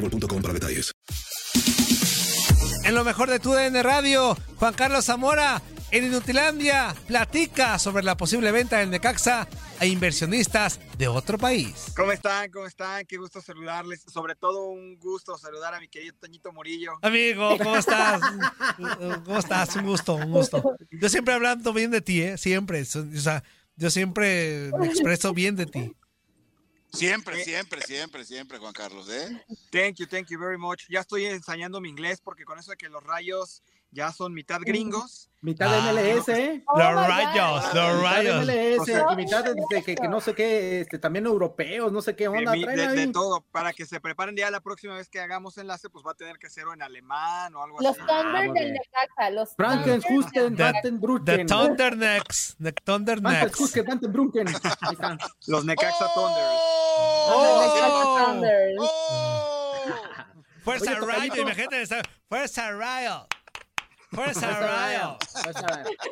boostmobile.com para detalles. En lo mejor de tu DN Radio, Juan Carlos Zamora, en Inutilandia, platica sobre la posible venta del Necaxa a inversionistas de otro país. ¿Cómo están? ¿Cómo están? Qué gusto saludarles. Sobre todo un gusto saludar a mi querido Toñito Murillo. Amigo, ¿cómo estás? ¿Cómo estás? Un gusto, un gusto. Yo siempre hablando bien de ti, ¿eh? Siempre. O sea, yo siempre me expreso bien de ti. Siempre, siempre, siempre, siempre, Juan Carlos, ¿eh? Thank you, thank you very much. Ya estoy ensayando mi inglés porque con eso de que los rayos ya son mitad gringos. Mitad de MLS, ¿eh? Los rayos, los Mitad rayos. MLS, O sea, y mitad de, de que, que no sé qué, este, también europeos, no sé qué De, onda. de- de todo, para que se preparen ya la próxima vez que hagamos enlace, pues va a tener que ser o en alemán o algo Los así. Thunder muy del. Necaxa, los Frankenhusten, The- Vandenbrücken. The Thundernecks. The Thundernecks. Frankenhusten, Vandenbrücken. Ahí están. Los Necaxa Thunders. Thunder. Thunder. Fuerza Tocayito. imagínate. Fuerza Rayo. Fuerza Rayo. A ver,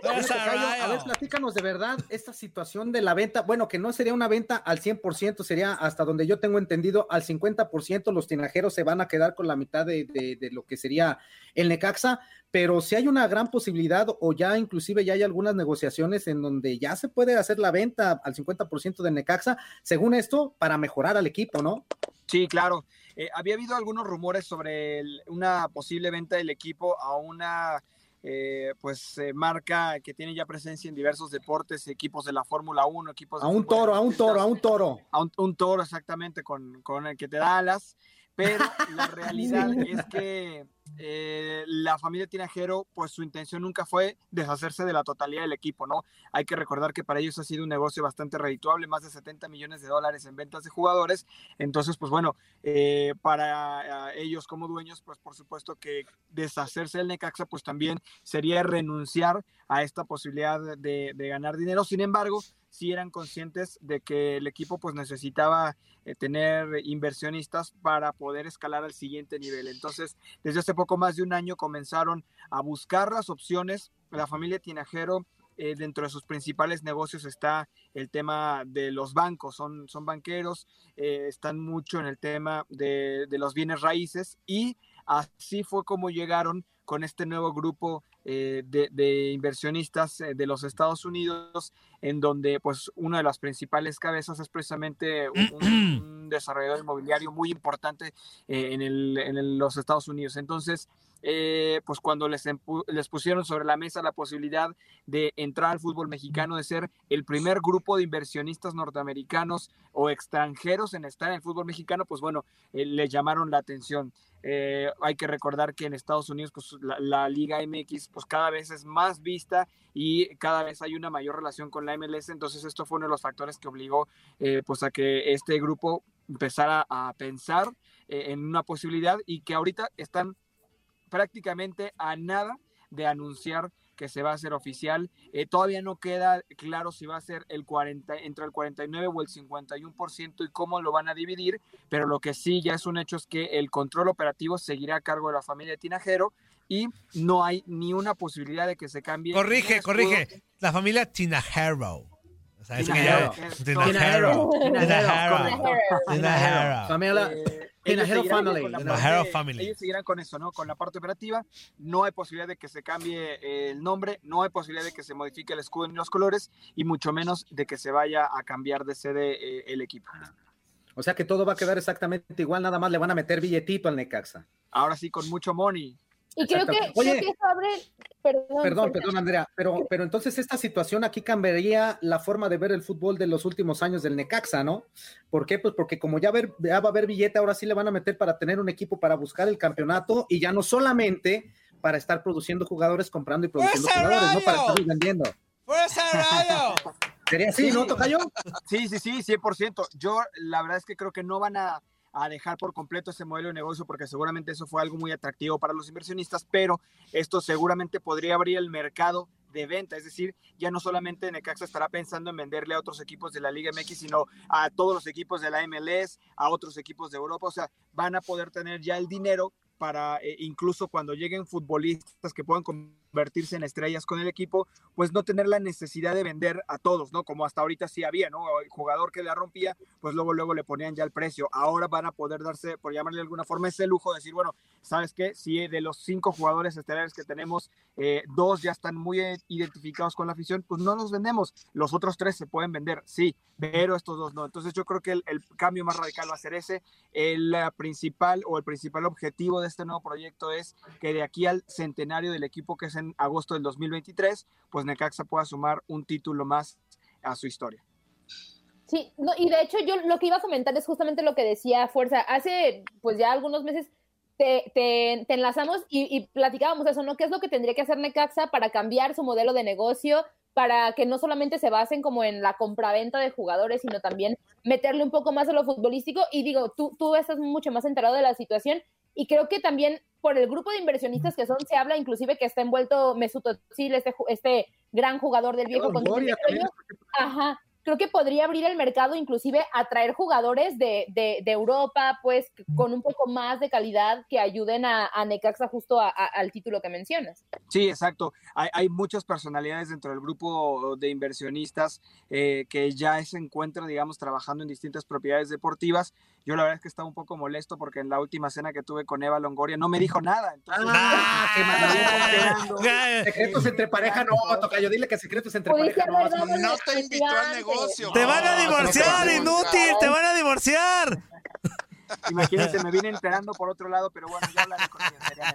Fuerza Rayo. a ver, platícanos de verdad esta situación de la venta. Bueno, que no sería una venta al 100%, sería hasta donde yo tengo entendido, al 50% los tinajeros se van a quedar con la mitad de, de- de lo que sería el Necaxa, pero si hay una gran posibilidad o ya inclusive ya hay algunas negociaciones en donde ya se puede hacer la venta al 50% del Necaxa, según esto, para mejorar al equipo, ¿no? Sí, claro. Eh, había habido algunos rumores sobre el- una posible venta del equipo a una eh, pues eh, marca que tiene ya presencia en diversos deportes, equipos de la Fórmula 1, equipos de A un toro, a un toro, a un toro. a un, un toro exactamente con, con el que te da alas, pero la realidad es que eh, la familia Tinajero, pues su intención nunca fue deshacerse de la totalidad del equipo, ¿no? Hay que recordar que para ellos ha sido un negocio bastante redituable, más de 70 millones de dólares en ventas de jugadores, entonces, pues bueno, eh, para eh, ellos como dueños, pues por supuesto que deshacerse del Necaxa, pues también sería renunciar a esta posibilidad de, de ganar dinero, sin embargo, sí eran conscientes de que el equipo pues necesitaba eh, tener inversionistas para poder escalar al siguiente nivel. Entonces, desde hace poco más de un año comenzaron a buscar las opciones. La familia Tinajero, eh, dentro de sus principales negocios está el tema de los bancos, son, son banqueros, eh, están mucho en el tema de, de los bienes raíces y así fue como llegaron con este nuevo grupo eh, de, de inversionistas eh, de los Estados Unidos, en donde pues una de las principales cabezas es precisamente un, un- un desarrollador inmobiliario muy importante eh, en, el- en el- los Estados Unidos. Entonces, eh, pues cuando les, les pusieron sobre la mesa la posibilidad de entrar al fútbol mexicano, de ser el primer grupo de inversionistas norteamericanos o extranjeros en estar en el fútbol mexicano, pues bueno, eh, les llamaron la atención. Eh, hay que recordar que en Estados Unidos pues, la, Liga MX pues, cada vez es más vista y cada vez hay una mayor relación con la MLS, entonces esto fue uno de los factores que obligó pues, a que este grupo empezara a pensar en una posibilidad y que ahorita están prácticamente a nada de anunciar que se va a hacer oficial. Eh, todavía no queda claro si va a ser el 40, entre el 49 o el 51% y cómo lo van a dividir, pero lo que sí ya es un hecho es que el control operativo seguirá a cargo de la familia Tinajero y no hay ni una posibilidad de que se cambie. Corrige, corrige. La familia Tinajero. O sea, Tinajero. Tinajero. Tinajero. Familia ellos family. Ellos seguirán con eso, ¿no? Con la parte operativa. No hay posibilidad de que se cambie el nombre, no hay posibilidad de que se modifique el escudo ni los colores, y mucho menos de que se vaya a cambiar de sede eh, el equipo. O sea que todo va a quedar exactamente igual, nada más le van a meter billetito al Necaxa. Ahora sí, con mucho money. Y creo que, eso abre, perdón, perdón, perdón, Andrea, pero, pero entonces esta situación aquí cambiaría la forma de ver el fútbol de los últimos años del Necaxa, ¿no? ¿Por qué? Pues porque como ya, ver, va a haber billete, ahora sí le van a meter para tener un equipo para buscar el campeonato y ya no solamente para estar produciendo jugadores, comprando y produciendo jugadores, no para estar vendiendo. rayo! ¿Sería así, no, Tocayo? Sí, sí, sí, 100%. Yo la verdad es que creo que no van a a dejar por completo ese modelo de negocio porque seguramente eso fue algo muy atractivo para los inversionistas, pero esto seguramente podría abrir el mercado de venta, es decir, ya no solamente Necaxa estará pensando en venderle a otros equipos de la Liga MX, sino a todos los equipos de la MLS, a otros equipos de Europa, o sea, van a poder tener ya el dinero para eh, incluso cuando lleguen futbolistas que puedan convertirse en estrellas con el equipo, pues no tener la necesidad de vender a todos, ¿no? Como hasta ahorita sí había, ¿no? El jugador que la rompía, pues luego luego le ponían ya el precio. Ahora van a poder darse, por llamarle de alguna forma, ese lujo de decir, bueno, ¿sabes qué? Si de los cinco jugadores estelares que tenemos, eh, dos ya están muy identificados con la afición, pues no los vendemos. Los otros tres se pueden vender, sí, pero estos dos no. Entonces yo creo que el, el cambio más radical va a ser ese. El principal o el principal objetivo de este nuevo proyecto es que de aquí al centenario del equipo que es en agosto del 2023, pues Necaxa pueda sumar un título más a su historia. Sí, no, y de hecho yo lo que iba a comentar es justamente lo que decía Fuerza. Hace pues ya algunos meses te, te, enlazamos y, y, platicábamos eso, ¿no? ¿Qué es lo que tendría que hacer Necaxa para cambiar su modelo de negocio, para que no solamente se basen como en la compraventa de jugadores, sino también meterle un poco más a lo futbolístico? Y digo, tú, tú estás mucho más enterado de la situación y creo que también por el grupo de inversionistas que son, se habla inclusive que está envuelto Mesut Özil, este, este gran jugador del viejo continente. Ajá, creo que podría abrir el mercado, inclusive atraer jugadores de, de, Europa, pues con un poco más de calidad que ayuden a, a Necaxa justo al título que mencionas. Sí, exacto. Hay, hay, muchas personalidades dentro del grupo de inversionistas eh, que ya se encuentran, digamos, trabajando en distintas propiedades deportivas. Yo la verdad es que estaba un poco molesto porque en la última cena que tuve con Eva Longoria no me dijo nada. Entonces, ah, qué secretos entre pareja no, toca yo dile que secretos entre pareja no. No te invitó al negocio. Te van a divorciar, inútil, te van a divorciar. Imagínense, me vine enterando por otro lado, pero bueno, ya hablaré con ella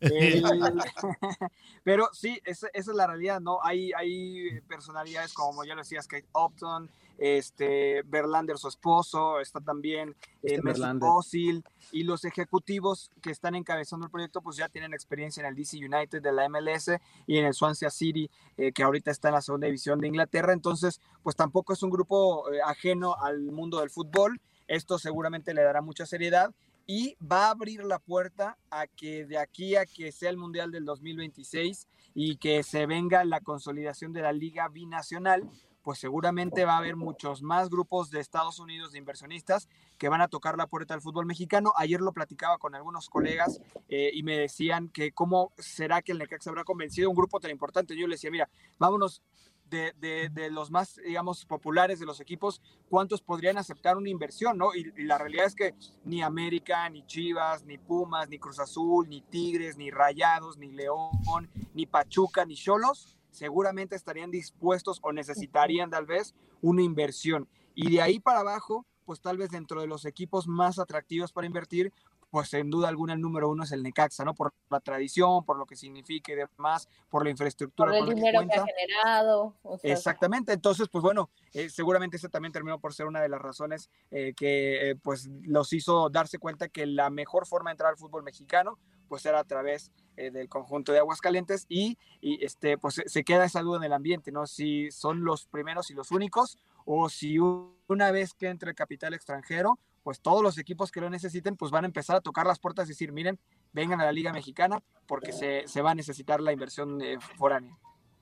pero sí, esa, esa, es la realidad, ¿no? Hay, hay personalidades como ya lo decías, Kate Upton, este, Berlander, su esposo, está también eh, Mesut y los ejecutivos que están encabezando el proyecto, pues ya tienen experiencia en el DC United de la MLS y en el Swansea City, eh, que ahorita está en la segunda división de Inglaterra. Entonces, pues tampoco es un grupo eh, ajeno al mundo del fútbol. Esto seguramente le dará mucha seriedad y va a abrir la puerta a que de aquí a que sea el Mundial del 2026 y que se venga la consolidación de la Liga Binacional, pues seguramente va a haber muchos más grupos de Estados Unidos de inversionistas que van a tocar la puerta del fútbol mexicano. Ayer lo platicaba con algunos colegas eh, y me decían que cómo será que el Necaxa habrá convencido un grupo tan importante. Yo le decía, mira, vámonos de, de, los más, digamos, populares de los equipos, ¿cuántos podrían aceptar una inversión? ¿no? Y, y, la realidad es que ni América, ni Chivas, ni Pumas, ni Cruz Azul, ni Tigres, ni Rayados, ni León, ni Pachuca, ni Cholos seguramente estarían dispuestos o necesitarían tal vez una inversión. Y de ahí para abajo, pues tal vez dentro de los equipos más atractivos para invertir, pues sin duda alguna el número uno es el Necaxa, ¿no? Por la tradición, por lo que significa y demás, por la infraestructura. Por el que dinero que ha generado. o sea, Exactamente, entonces, pues bueno, eh, seguramente ese también terminó por ser una de las razones eh, que eh, pues los hizo darse cuenta que la mejor forma de entrar al fútbol mexicano pues era a través del conjunto de Aguascalientes y, y este pues se queda esa duda en el ambiente, ¿no? Si son los primeros y los únicos o si una vez que entre capital extranjero, pues todos los equipos que lo necesiten pues van a empezar a tocar las puertas y decir, miren, vengan a la Liga Mexicana porque se, se va a necesitar la inversión eh, foránea.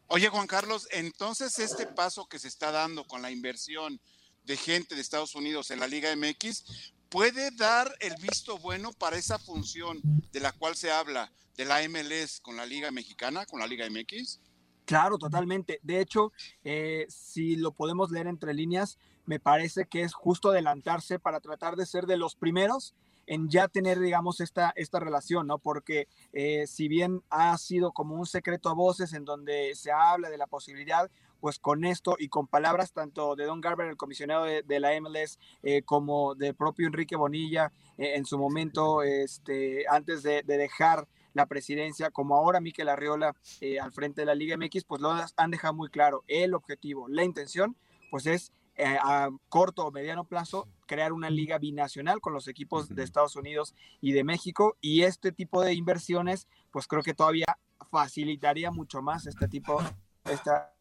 Oye, Juan Carlos, entonces este paso que se está dando con la inversión de gente de Estados Unidos en la Liga MX puede dar el visto bueno para esa función de la cual se habla de la MLS con la Liga Mexicana, con la Liga MX. Claro, totalmente. De hecho, eh, si lo podemos leer entre líneas, me parece que es justo adelantarse para tratar de ser de los primeros en ya tener, digamos, esta, esta relación, ¿no? Porque eh, si bien ha sido como un secreto a voces en donde se habla de la posibilidad, pues con esto y con palabras tanto de Don Garber, el comisionado de, la MLS, eh, como del propio Enrique Bonilla en su momento, este, antes de dejar la presidencia, como ahora Miquel Arriola eh, al frente de la Liga MX, pues lo han dejado muy claro. El objetivo, la intención, pues es eh, a corto o mediano plazo crear una liga binacional con los equipos de Estados Unidos y de México y este tipo de inversiones, pues creo que todavía facilitaría mucho más este tipo, esta,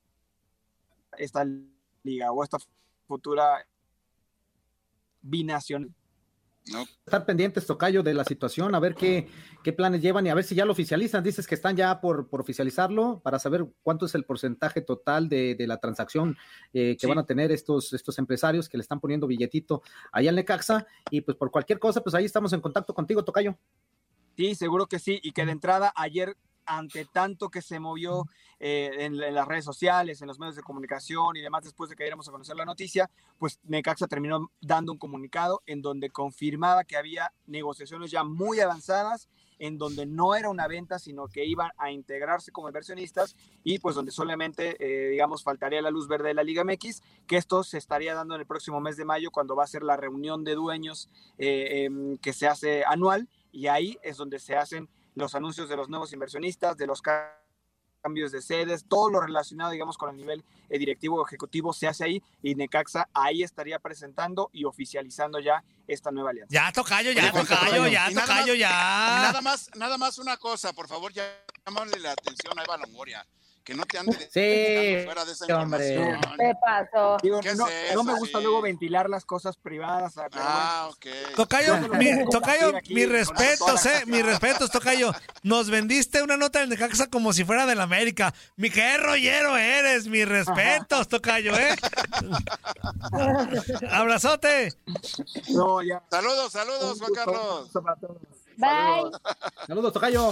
esta liga o esta futura binacional. Estar pendientes, Tocayo, de la situación, a ver qué, qué planes llevan y a ver si ya lo oficializan. Dices que están ya por, por oficializarlo para saber cuánto es el porcentaje total de, de la transacción eh, que Sí. van a tener estos, estos empresarios que le están poniendo billetito allá al Necaxa. Y pues por cualquier cosa, pues ahí estamos en contacto contigo, Tocayo. Sí, seguro que sí. Y que de entrada ayer, ante tanto que se movió eh, en, en las redes sociales, en los medios de comunicación y demás, después de que diéramos a conocer la noticia, pues Necaxa terminó dando un comunicado en donde confirmaba que había negociaciones ya muy avanzadas, en donde no era una venta, sino que iban a integrarse como inversionistas y pues donde solamente, eh, digamos, faltaría la luz verde de la Liga MX, que esto se estaría dando en el próximo mes de mayo, cuando va a ser la reunión de dueños eh, em, que se hace anual y ahí es donde se hacen los anuncios de los nuevos inversionistas, de los ca- cambios de sedes, todo lo relacionado, digamos, con el nivel eh, directivo o ejecutivo se hace ahí y Necaxa ahí estaría presentando y oficializando ya esta nueva alianza. Ya, tocayo, ya, tocayo, ya, tocayo, ya. Nada más, nada más una cosa, por favor, llámale la atención a Eva Longoria, que no te ande Sí, fuera de esa hombre. información. ¿Qué pasó? Digo, ¿Qué es no, eso, no me gusta sí? luego ventilar las cosas privadas. pero Ah, bueno. ok. Tocayo, mi, tocayo, mis respetos, eh, mis respetos, Tocayo. Nos vendiste una nota del Necaxa como si fuera del América. Mi qué rollero eres, mis respetos, Tocayo, ¿eh? Abrazote. No, ya. Saludos, saludos, Juan Carlos. Bye. Saludos, Tocayo.